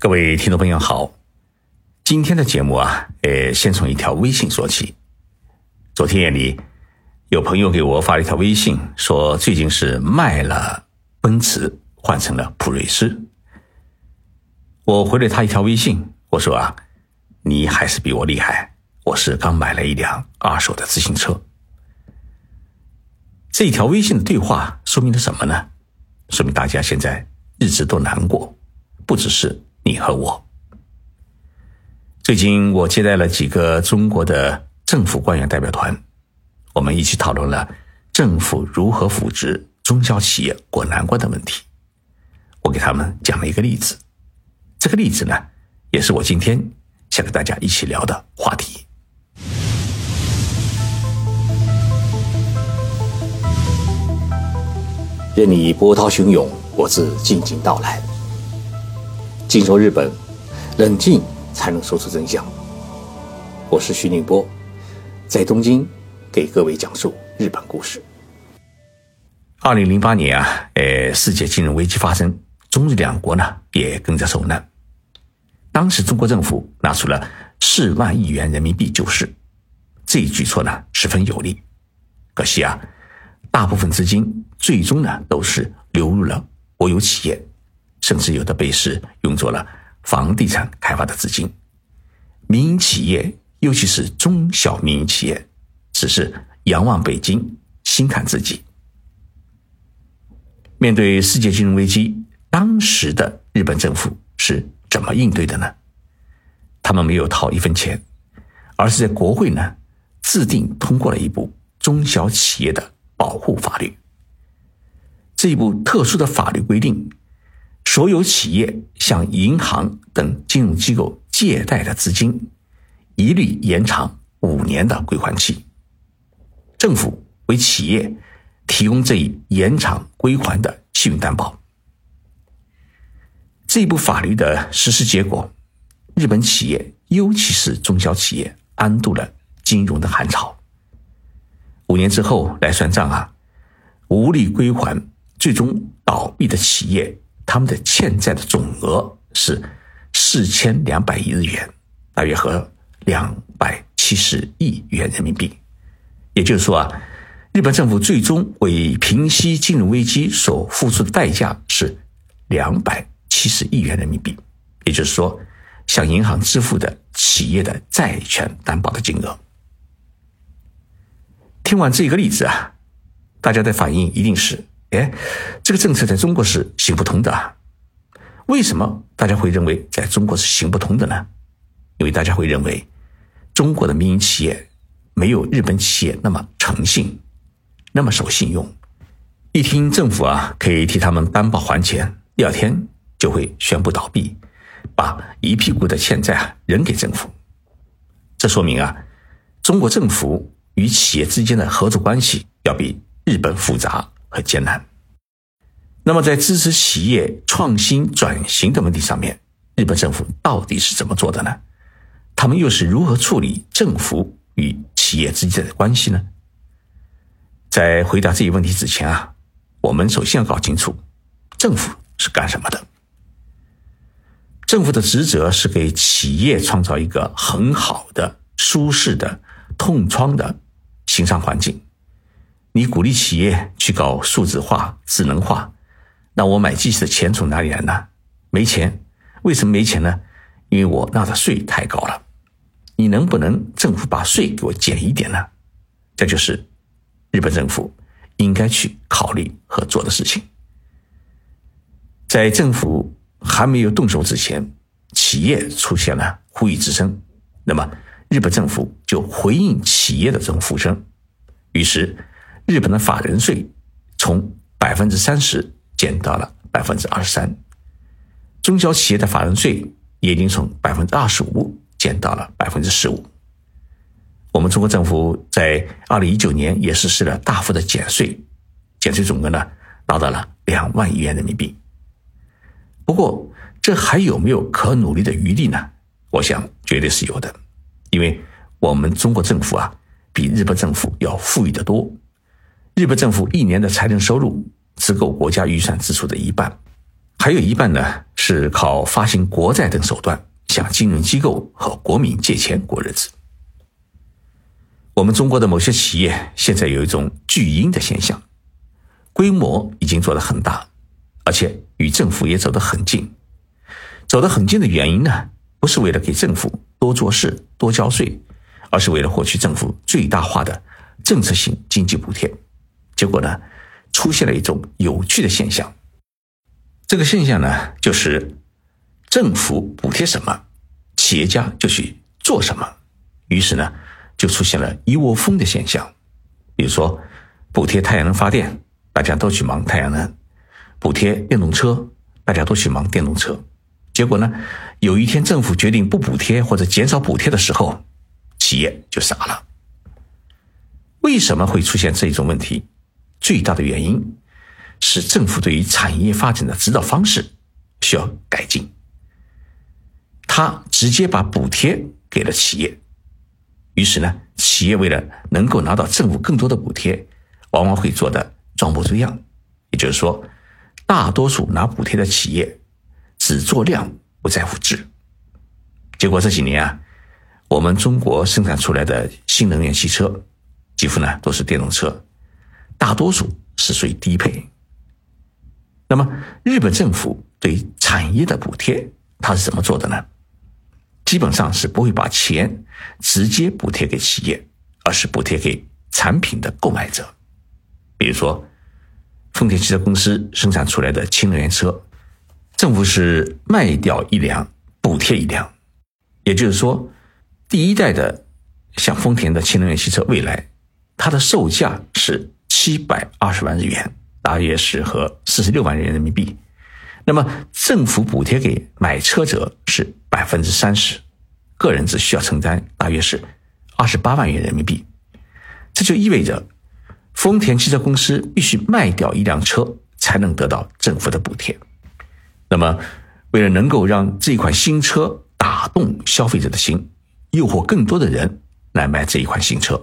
各位听众朋友好，今天的节目啊，呃，先从一条微信说起。昨天夜里，有朋友给我发了一条微信，说最近是卖了奔驰，换成了普锐斯。我回了他一条微信，我说啊，你还是比我厉害，我是刚买了一辆二手的自行车。这一条微信的对话说明了什么呢？说明大家现在日子都难过，不只是。你和我，最近我接待了几个中国的政府官员代表团，我们一起讨论了政府如何扶持中小企业过难关的问题。我给他们讲了一个例子，这个例子呢，也是我今天想跟大家一起聊的话题。任你波涛汹涌，我自静静到来。静说日本，冷静才能说出真相。我是徐宁波，在东京给各位讲述日本故事。二零零八年啊，呃，世界金融危机发生，中日两国呢也跟着受难。当时中国政府拿出了四万亿元人民币救市，这一举措呢十分有力。可惜啊，大部分资金最终呢都是流入了国有企业。甚至有的被是用作了房地产开发的资金，民营企业，尤其是中小民营企业，只是仰望北京，心看自己。面对世界金融危机，当时的日本政府是怎么应对的呢？他们没有掏一分钱，而是在国会呢制定通过了一部中小企业的保护法律。这一部特殊的法律规定。所有企业向银行等金融机构借贷的资金，一律延长五年的归还期。政府为企业提供这一延长归还的信用担保。这一部法律的实施结果，日本企业尤其是中小企业安度了金融的寒潮。五年之后来算账啊，无力归还，最终倒闭的企业。他们的欠债的总额是四千两百亿日元，大约合两百七十亿元人民币。也就是说啊，日本政府最终为平息金融危机所付出的代价是两百七十亿元人民币。也就是说，向银行支付的企业的债权担保的金额。听完这个例子啊，大家的反应一定是。哎，这个政策在中国是行不通的啊。为什么大家会认为在中国是行不通的呢？因为大家会认为中国的民营企业没有日本企业那么诚信，那么守信用。一听政府啊可以替他们担保还钱，第二天就会宣布倒闭，把一屁股的欠债啊扔给政府。这说明啊，中国政府与企业之间的合作关系要比日本复杂。和艰难。那么，在支持企业创新转型的问题上面，日本政府到底是怎么做的呢？他们又是如何处理政府与企业之间的关系呢？在回答这一问题之前啊，我们首先要搞清楚政府是干什么的。政府的职责是给企业创造一个很好的、舒适的、痛窗的营商环境。你鼓励企业去搞数字化、智能化，那我买机器的钱从哪里来呢？没钱，为什么没钱呢？因为我纳的税太高了。你能不能政府把税给我减一点呢？这就是日本政府应该去考虑和做的事情。在政府还没有动手之前，企业出现了呼吁之声，那么日本政府就回应企业的这种呼声，于是。日本的法人税从百分之三十减到了百分之二十三，中小企业的法人税也已经从百分之二十五减到了百分之十五。我们中国政府在二零一九年也实施了大幅的减税，减税总额呢达到了两万亿元人民币。不过，这还有没有可努力的余地呢？我想绝对是有的，因为我们中国政府啊比日本政府要富裕得多。日本政府一年的财政收入只够国家预算支出的一半，还有一半呢是靠发行国债等手段向金融机构和国民借钱过日子。我们中国的某些企业现在有一种巨婴的现象，规模已经做得很大，而且与政府也走得很近。走得很近的原因呢，不是为了给政府多做事、多交税，而是为了获取政府最大化的政策性经济补贴。结果呢，出现了一种有趣的现象。这个现象呢，就是政府补贴什么，企业家就去做什么。于是呢，就出现了一窝蜂的现象。比如说，补贴太阳能发电，大家都去忙太阳能；补贴电动车，大家都去忙电动车。结果呢，有一天政府决定不补贴或者减少补贴的时候，企业就傻了。为什么会出现这种问题？最大的原因是政府对于产业发展的指导方式需要改进。他直接把补贴给了企业，于是呢，企业为了能够拿到政府更多的补贴，往往会做的装模作样。也就是说，大多数拿补贴的企业。只做量不在乎质，结果这几年啊，我们中国生产出来的新能源汽车，几乎呢都是电动车，大多数是属于低配。那么日本政府对产业的补贴，它是怎么做的呢？基本上是不会把钱直接补贴给企业，而是补贴给产品的购买者。比如说，丰田汽车公司生产出来的氢能源车。政府是卖掉一辆补贴一辆，也就是说，第一代的像丰田的氢能源汽车未来，它的售价是七百二十万日元，大约是和四十六万元人民币。那么政府补贴给买车者是百分之三十，个人只需要承担大约是二十八万元人民币。这就意味着丰田汽车公司必须卖掉一辆车才能得到政府的补贴。那么，为了能够让这款新车打动消费者的心，诱惑更多的人来买这一款新车，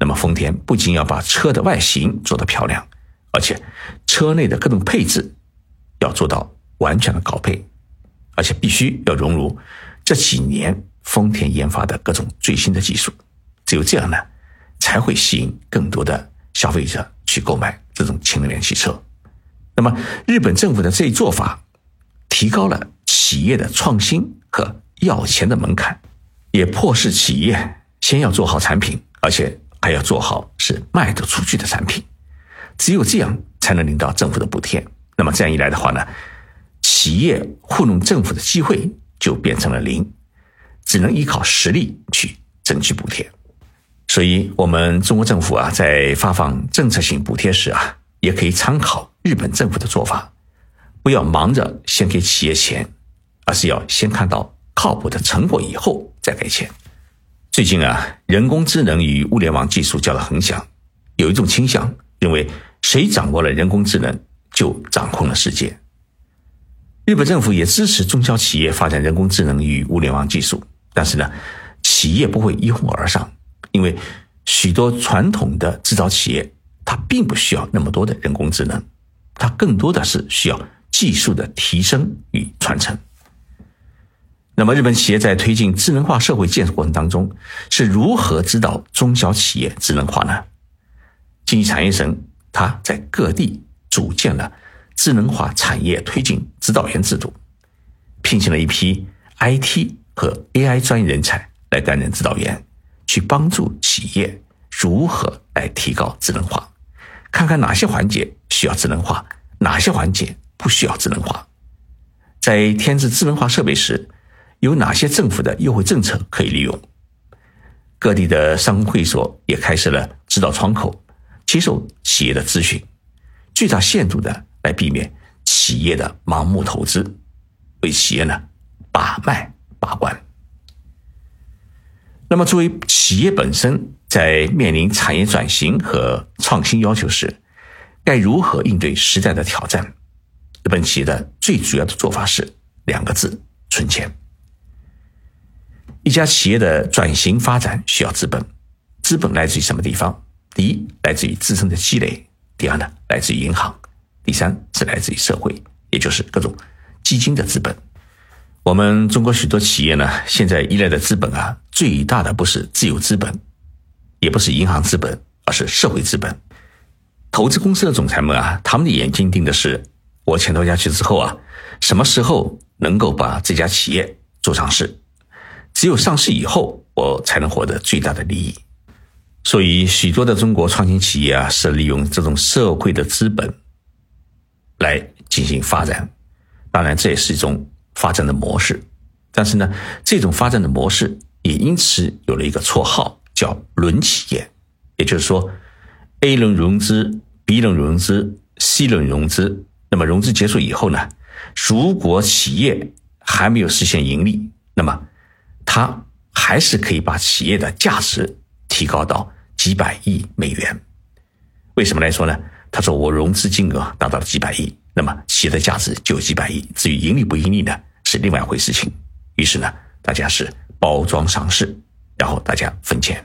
那么丰田不仅要把车的外形做得漂亮，而且车内的各种配置要做到完全的高配，而且必须要融入这几年丰田研发的各种最新的技术。只有这样呢，才会吸引更多的消费者去购买这种氢能源汽车。那么，日本政府的这一做法。提高了企业的创新和要钱的门槛，也迫使企业先要做好产品，而且还要做好是卖得出去的产品。只有这样才能领到政府的补贴。那么这样一来的话呢，企业糊弄政府的机会就变成了零，只能依靠实力去争取补贴。所以，我们中国政府啊，在发放政策性补贴时啊，也可以参考日本政府的做法。不要忙着先给企业钱，而是要先看到靠谱的成果以后再给钱。最近啊，人工智能与物联网技术叫得很响，有一种倾向认为谁掌握了人工智能就掌控了世界。日本政府也支持中小企业发展人工智能与物联网技术，但是呢，企业不会一哄而上，因为许多传统的制造企业它并不需要那么多的人工智能，它更多的是需要。技术的提升与传承。那么，日本企业在推进智能化社会建设过程当中，是如何指导中小企业智能化呢？经济产业省它在各地组建了智能化产业推进指导员制度，聘请了一批 IT 和 AI 专业人才来担任指导员，去帮助企业如何来提高智能化，看看哪些环节需要智能化，哪些环节。不需要智能化，在添置智能化设备时，有哪些政府的优惠政策可以利用？各地的商会所也开设了指导窗口，接受企业的咨询，最大限度的来避免企业的盲目投资，为企业呢把脉把关。那么，作为企业本身，在面临产业转型和创新要求时，该如何应对时代的挑战？日本企业的最主要的做法是两个字：存钱。一家企业的转型发展需要资本，资本来自于什么地方？第一，来自于自身的积累；第二呢，来自于银行；第三是来自于社会，也就是各种基金的资本。我们中国许多企业呢，现在依赖的资本啊，最大的不是自有资本，也不是银行资本，而是社会资本。投资公司的总裁们啊，他们的眼睛盯的是我潜投下去之后啊，什么时候能够把这家企业做上市？只有上市以后，我才能获得最大的利益。所以，许多的中国创新企业啊，是利用这种社会的资本来进行发展。当然，这也是一种发展的模式。但是呢，这种发展的模式也因此有了一个绰号，叫“轮企业”。也就是说，A 轮融资，B 轮融资，C 轮融资。那么融资结束以后呢，如果企业还没有实现盈利，那么它还是可以把企业的价值。提高到几百亿美元，为什么来说呢？他说我融资金额达到了几百亿，那么企业的价值就有几百亿。至于盈利不盈利呢，是另外一回事情。于是呢，大家是包装上市，然后大家分钱。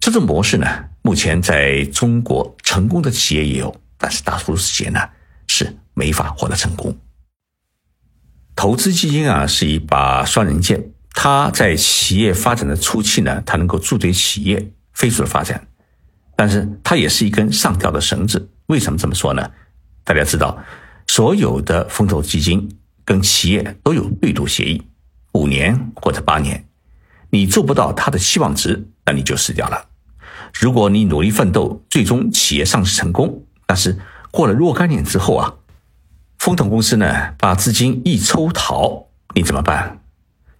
这种模式呢，目前在中国成功的企业也有，但是大多数企业呢是没法获得成功。投资基金啊，是一把双刃剑。它在企业发展的初期呢，它能够助推企业飞速的发展，但是它也是一根上吊的绳子。为什么这么说呢？大家知道，所有的风投基金跟企业都有对赌协议，五年或者八年，你做不到他的期望值，那你就死掉了。如果你努力奋斗，最终企业上市成功，但是过了若干年之后啊，风投公司呢把资金一抽逃，你怎么办？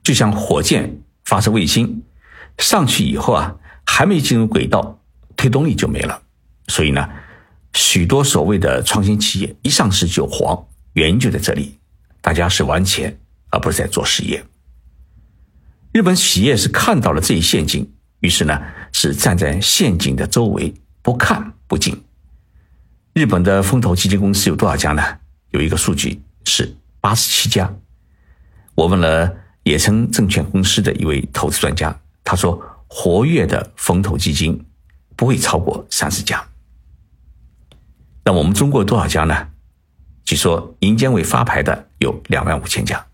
就像火箭发射卫星上去以后啊，还没进入轨道，推动力就没了。所以呢，许多所谓的创新企业一上市就黄，原因就在这里，大家是玩钱而不是在做实业。日本企业是看到了这一陷阱，于是呢是站在陷阱的周围不看不进。日本的风投基金公司有多少家呢？有一个数据是八十七家。我问了。野村证券公司的一位投资专家，他说：“活跃的风投基金不会超过三十家。”那我们中国有多少家呢？据说银监会发牌的有两万五千家。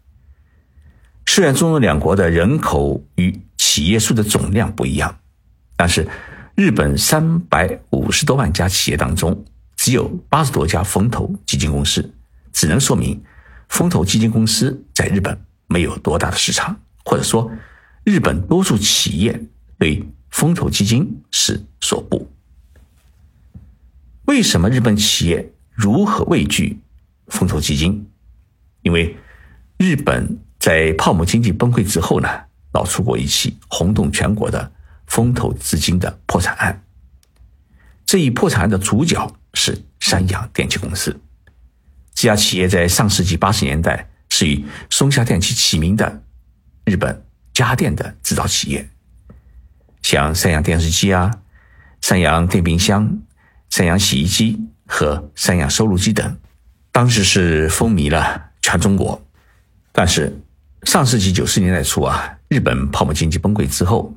虽然中日两国的人口与企业数的总量不一样，但是日本三百五十多万家企业当中，只有八十多家风投基金公司，只能说明风投基金公司在日本。没有多大的市场，或者说，日本多数企业对风投基金是所不。为什么日本企业如何畏惧风投基金？因为日本在泡沫经济崩溃之后呢，闹出过一起轰动全国的风投资金的破产案。这一破产案的主角是三洋电气公司。这家企业在上世纪八十年代。是与松下电器齐名的日本家电的制造企业，像三洋电视机啊、三洋电冰箱、三洋洗衣机和三洋收录机等，当时是风靡了全中国。但是上世纪九十年代初啊，日本泡沫经济崩溃之后，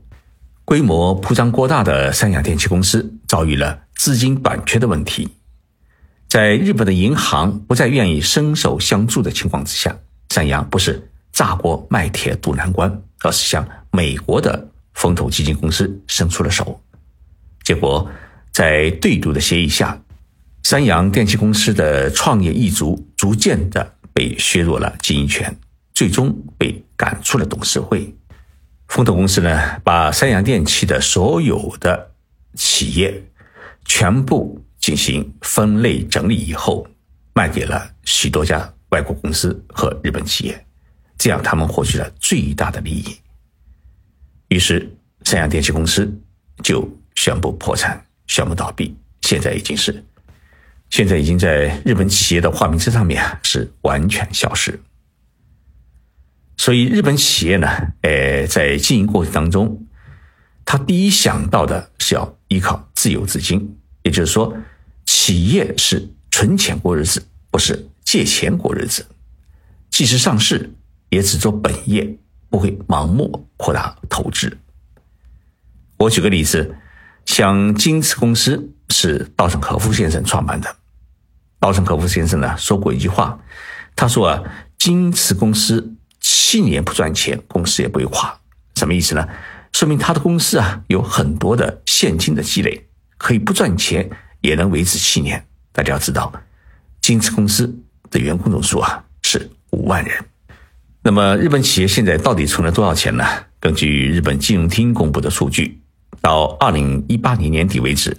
规模铺张过大的三洋电器公司遭遇了资金短缺的问题。在日本的银行不再愿意伸手相助的情况之下，三洋不是炸锅卖铁渡难关，而是向美国的风投基金公司伸出了手。结果，在对赌的协议下，三洋电气公司的创业一族逐渐的被削弱了经营权，最终被赶出了董事会。风投公司呢，把三洋电器的所有的企业全部。进行分类整理以后，卖给了许多家外国公司和日本企业，这样他们获取了最大的利益。于是，三洋电器公司就宣布破产，宣布倒闭。现在已经是，现在已经在日本企业的化名册上面是完全消失。所以，日本企业呢，呃，在经营过程当中，他第一想到的是要依靠自有资金，也就是说。企业是存钱过日子，不是借钱过日子。即使上市，也只做本业，不会盲目扩大投资。我举个例子，像京瓷公司是稻盛和夫先生创办的。稻盛和夫先生呢说过一句话，他说啊，京瓷公司七年不赚钱，公司也不会垮。什么意思呢？说明他的公司啊有很多的现金的积累，可以不赚钱也能维持七年。大家要知道，京瓷公司的员工总数啊是五万人。那么日本企业现在到底存了多少钱呢？根据日本金融厅公布的数据，到二零一八年年底为止，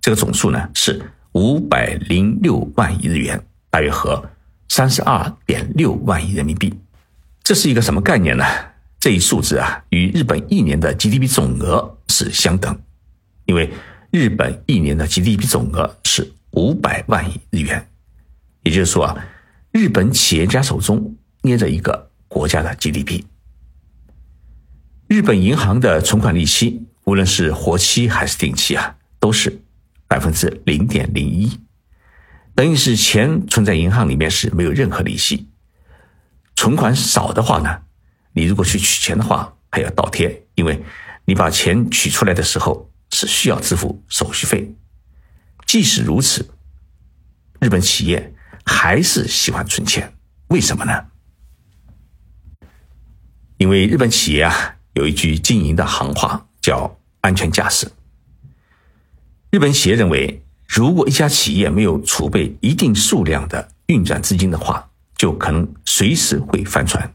这个总数呢是。五百零六万亿日元，大约合三十二点六万亿人民币，这是一个什么概念呢？这一数字啊，与日本一年的 GDP 总额是相等，因为日本一年的 GDP 总额是五百万亿日元，也就是说啊，日本企业家手中捏着一个国家的 GDP。日本银行的存款利息，无论是活期还是定期啊，都是。百分之零点零一，等于是钱存在银行里面是没有任何利息。存款少的话呢，你如果去取钱的话还要倒贴，因为你把钱取出来的时候是需要支付手续费。即使如此，日本企业还是喜欢存钱，为什么呢？因为日本企业啊有一句经营的行话叫“安全驾驶”。日本企业认为，如果一家企业没有储备一定数量的运转资金的话，就可能随时会翻船。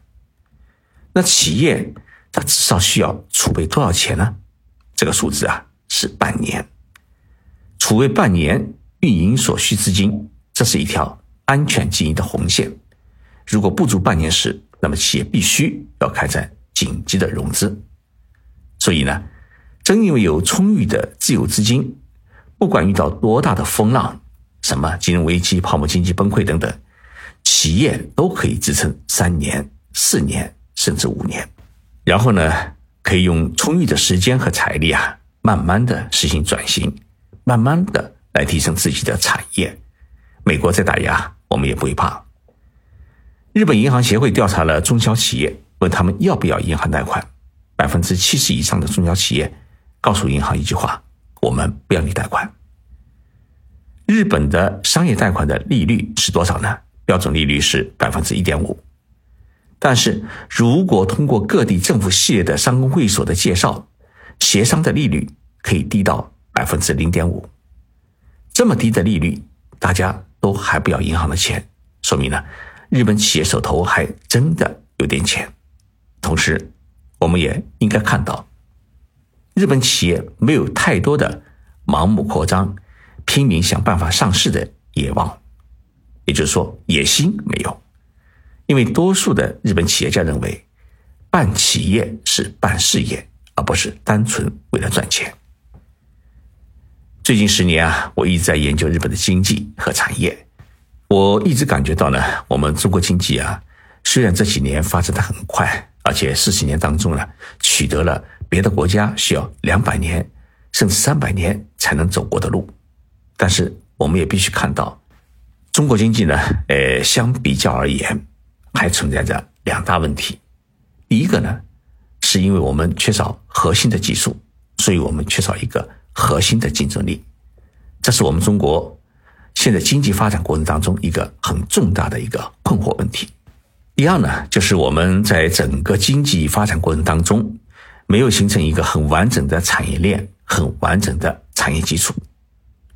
那企业它至少需要储备多少钱呢？这个数字啊是半年，储备半年运营所需资金，这是一条安全经营的红线。如果不足半年时，那么企业必须要开展紧急的融资。所以呢，正因为有充裕的自有资金。不管遇到多大的风浪，什么金融危机、泡沫经济崩溃等等，企业都可以支撑三年、四年甚至五年。然后呢，可以用充裕的时间和财力啊，慢慢的实行转型，慢慢的来提升自己的产业。美国在打压，我们也不会怕。日本银行协会调查了中小企业，问他们要不要银行贷款，百分之七十以上的中小企业告诉银行一句话。我们不要你贷款。日本的商业贷款的利率是多少呢？标准利率是百分之一点五。但是如果通过各地政府系列的商工会所的介绍，协商的利率可以低到百分之零点五。这么低的利率，大家都还不要银行的钱，说明呢，日本企业手头还真的有点钱。同时，我们也应该看到。日本企业没有太多的盲目扩张、拼命想办法上市的野望，也就是说野心没有。因为多数的日本企业家认为，办企业是办事业，而不是单纯为了赚钱。最近十年啊，我一直在研究日本的经济和产业，我一直感觉到呢，我们中国经济啊，虽然这几年发展的很快，而且四十年当中呢，取得了。别的国家需要两百年甚至三百年才能走过的路，但是我们也必须看到，中国经济呢，呃，相比较而言，还存在着两大问题。第一个呢，是因为我们缺少核心的技术，所以我们缺少一个核心的竞争力，这是我们中国现在经济发展过程当中一个很重大的一个困惑问题。第二呢，就是我们在整个经济发展过程当中。没有形成一个很完整的产业链，很完整的产业基础。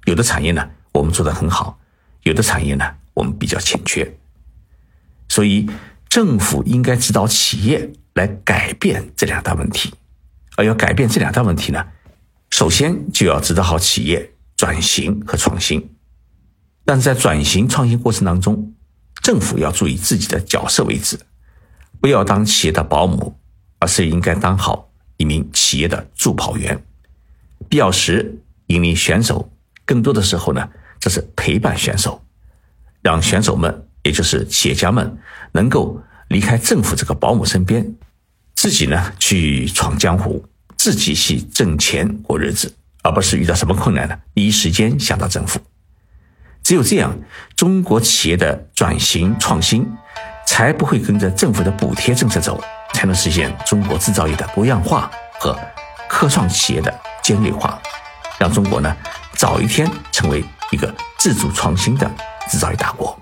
有的产业呢，我们做得很好；有的产业呢，我们比较欠缺。所以，政府应该指导企业来改变这两大问题。而要改变这两大问题呢，首先就要指导好企业转型和创新。但是在转型创新过程当中，政府要注意自己的角色位置，不要当企业的保姆，而是应该当好。一名企业的助跑员，必要时引领选手，更多的时候呢，这是陪伴选手，让选手们，也就是企业家们，能够离开政府这个保姆身边，自己呢去闯江湖，自己去挣钱过日子，而不是遇到什么困难呢，第一时间想到政府。只有这样，中国企业的转型创新，才不会跟着政府的补贴政策走。才能实现中国制造业的多样化和科创企业的尖锐化，让中国呢早一天成为一个自主创新的制造业大国。